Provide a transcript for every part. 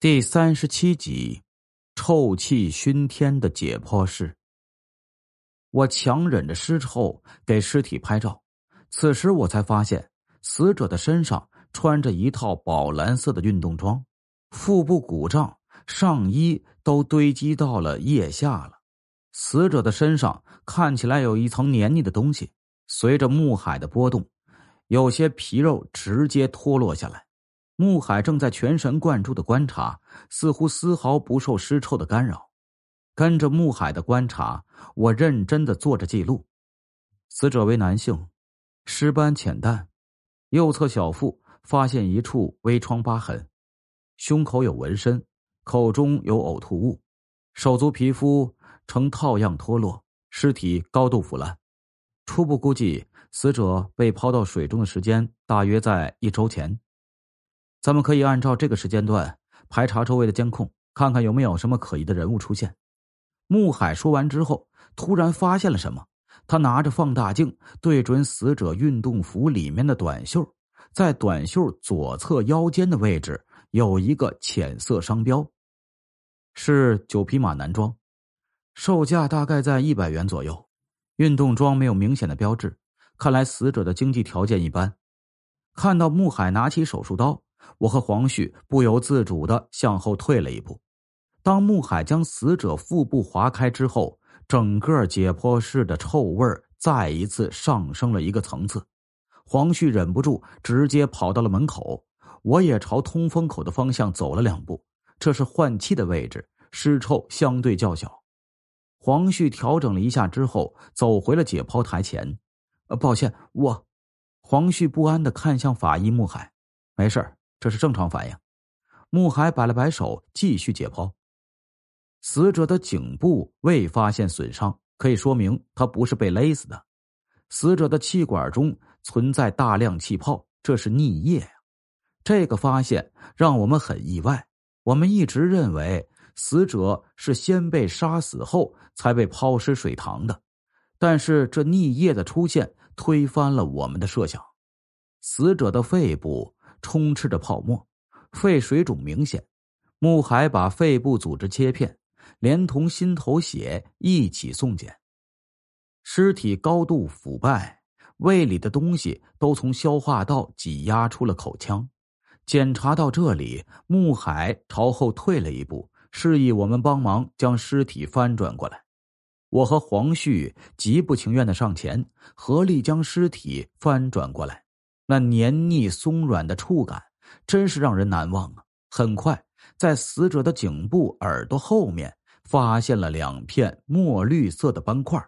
第三十七集，臭气熏天的解剖室。我强忍着尸臭给尸体拍照，此时我才发现，死者的身上穿着一套宝蓝色的运动装，腹部鼓胀，上衣都堆积到了腋下了。死者的身上看起来有一层黏腻的东西，随着木海的波动，有些皮肉直接脱落下来。穆海正在全神贯注的观察，似乎丝毫不受尸臭的干扰。跟着穆海的观察，我认真的做着记录。死者为男性，尸斑浅淡，右侧小腹发现一处微创疤痕，胸口有纹身，口中有呕吐物，手足皮肤呈套样脱落，尸体高度腐烂。初步估计，死者被抛到水中的时间大约在一周前。咱们可以按照这个时间段排查周围的监控，看看有没有什么可疑的人物出现。穆海说完之后，突然发现了什么，他拿着放大镜对准死者运动服里面的短袖，在短袖左侧腰间的位置有一个浅色商标，是九匹马男装，售价大概在一百元左右。运动装没有明显的标志，看来死者的经济条件一般。看到穆海拿起手术刀。我和黄旭不由自主的向后退了一步。当穆海将死者腹部划开之后，整个解剖室的臭味再一次上升了一个层次。黄旭忍不住直接跑到了门口，我也朝通风口的方向走了两步。这是换气的位置，尸臭相对较小。黄旭调整了一下之后，走回了解剖台前。呃，抱歉，我……黄旭不安的看向法医穆海，没事这是正常反应。穆海摆了摆手，继续解剖。死者的颈部未发现损伤，可以说明他不是被勒死的。死者的气管中存在大量气泡，这是溺液呀。这个发现让我们很意外。我们一直认为死者是先被杀死后才被抛尸水塘的，但是这溺液的出现推翻了我们的设想。死者的肺部。充斥着泡沫，肺水肿明显。穆海把肺部组织切片，连同心头血一起送检。尸体高度腐败，胃里的东西都从消化道挤压出了口腔。检查到这里，穆海朝后退了一步，示意我们帮忙将尸体翻转过来。我和黄旭极不情愿的上前，合力将尸体翻转过来。那黏腻松软的触感，真是让人难忘啊！很快，在死者的颈部、耳朵后面发现了两片墨绿色的斑块。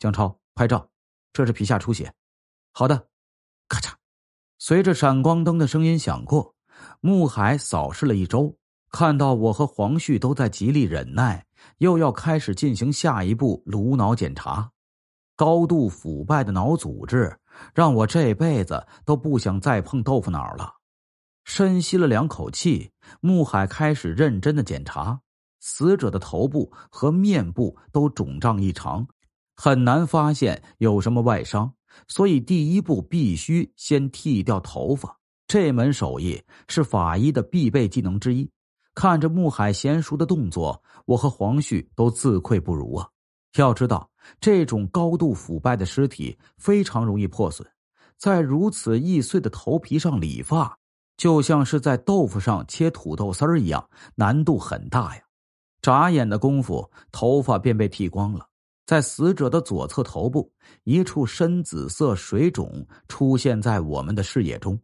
江超，拍照，这是皮下出血。好的，咔嚓，随着闪光灯的声音响过，穆海扫视了一周，看到我和黄旭都在极力忍耐，又要开始进行下一步颅脑检查。高度腐败的脑组织。让我这辈子都不想再碰豆腐脑了。深吸了两口气，穆海开始认真的检查。死者的头部和面部都肿胀异常，很难发现有什么外伤，所以第一步必须先剃掉头发。这门手艺是法医的必备技能之一。看着穆海娴熟的动作，我和黄旭都自愧不如啊。要知道，这种高度腐败的尸体非常容易破损，在如此易碎的头皮上理发，就像是在豆腐上切土豆丝儿一样，难度很大呀。眨眼的功夫，头发便被剃光了。在死者的左侧头部，一处深紫色水肿出现在我们的视野中，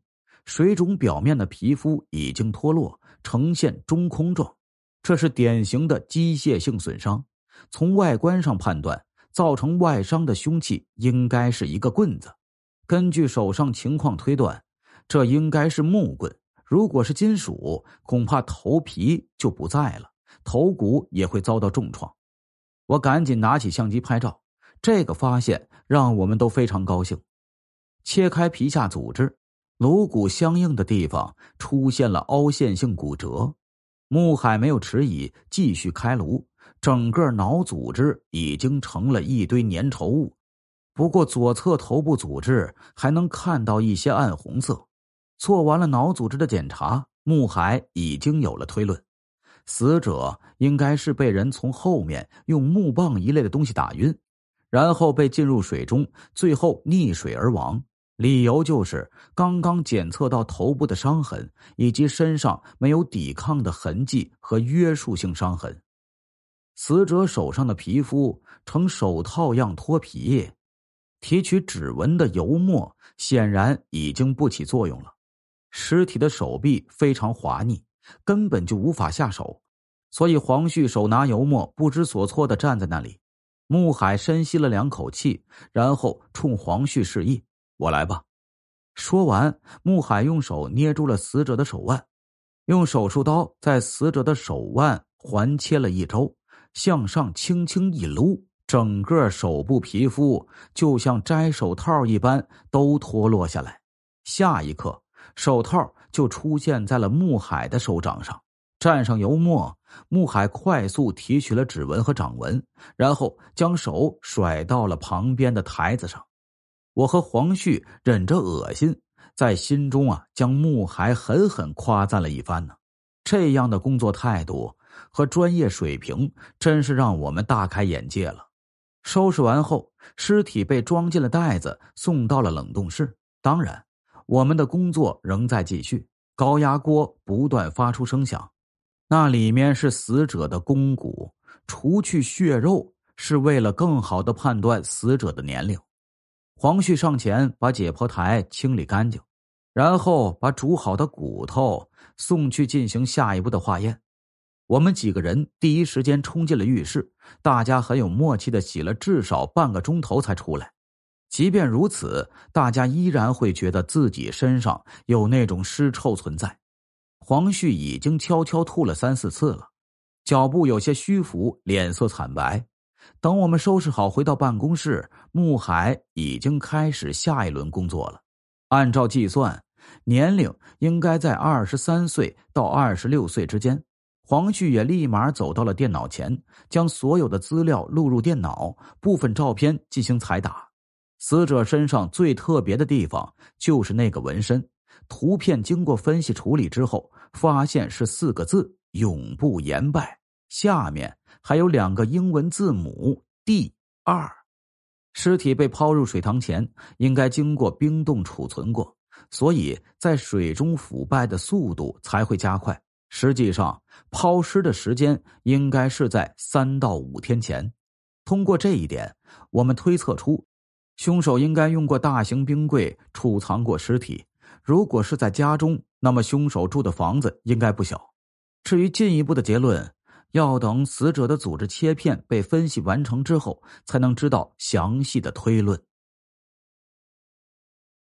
水肿表面的皮肤已经脱落，呈现中空状，这是典型的机械性损伤。从外观上判断，造成外伤的凶器应该是一个棍子。根据手上情况推断，这应该是木棍。如果是金属，恐怕头皮就不在了，头骨也会遭到重创。我赶紧拿起相机拍照，这个发现让我们都非常高兴。切开皮下组织，颅骨相应的地方出现了凹陷性骨折。穆海没有迟疑，继续开颅。整个脑组织已经成了一堆粘稠物，不过左侧头部组织还能看到一些暗红色。做完了脑组织的检查，穆海已经有了推论：死者应该是被人从后面用木棒一类的东西打晕，然后被浸入水中，最后溺水而亡。理由就是刚刚检测到头部的伤痕，以及身上没有抵抗的痕迹和约束性伤痕。死者手上的皮肤呈手套样脱皮，提取指纹的油墨显然已经不起作用了。尸体的手臂非常滑腻，根本就无法下手，所以黄旭手拿油墨，不知所措的站在那里。穆海深吸了两口气，然后冲黄旭示意。我来吧。说完，穆海用手捏住了死者的手腕，用手术刀在死者的手腕环切了一周，向上轻轻一撸，整个手部皮肤就像摘手套一般都脱落下来。下一刻，手套就出现在了穆海的手掌上，蘸上油墨。穆海快速提取了指纹和掌纹，然后将手甩到了旁边的台子上。我和黄旭忍着恶心，在心中啊，将穆海狠狠夸赞了一番呢。这样的工作态度和专业水平，真是让我们大开眼界了。收拾完后，尸体被装进了袋子，送到了冷冻室。当然，我们的工作仍在继续。高压锅不断发出声响，那里面是死者的肱骨，除去血肉，是为了更好的判断死者的年龄。黄旭上前把解剖台清理干净，然后把煮好的骨头送去进行下一步的化验。我们几个人第一时间冲进了浴室，大家很有默契的洗了至少半个钟头才出来。即便如此，大家依然会觉得自己身上有那种尸臭存在。黄旭已经悄悄吐了三四次了，脚步有些虚浮，脸色惨白。等我们收拾好回到办公室，穆海已经开始下一轮工作了。按照计算，年龄应该在二十三岁到二十六岁之间。黄旭也立马走到了电脑前，将所有的资料录入电脑，部分照片进行彩打。死者身上最特别的地方就是那个纹身，图片经过分析处理之后，发现是四个字：永不言败。下面。还有两个英文字母 D 二，尸体被抛入水塘前应该经过冰冻储存过，所以在水中腐败的速度才会加快。实际上，抛尸的时间应该是在三到五天前。通过这一点，我们推测出，凶手应该用过大型冰柜储藏过尸体。如果是在家中，那么凶手住的房子应该不小。至于进一步的结论。要等死者的组织切片被分析完成之后，才能知道详细的推论。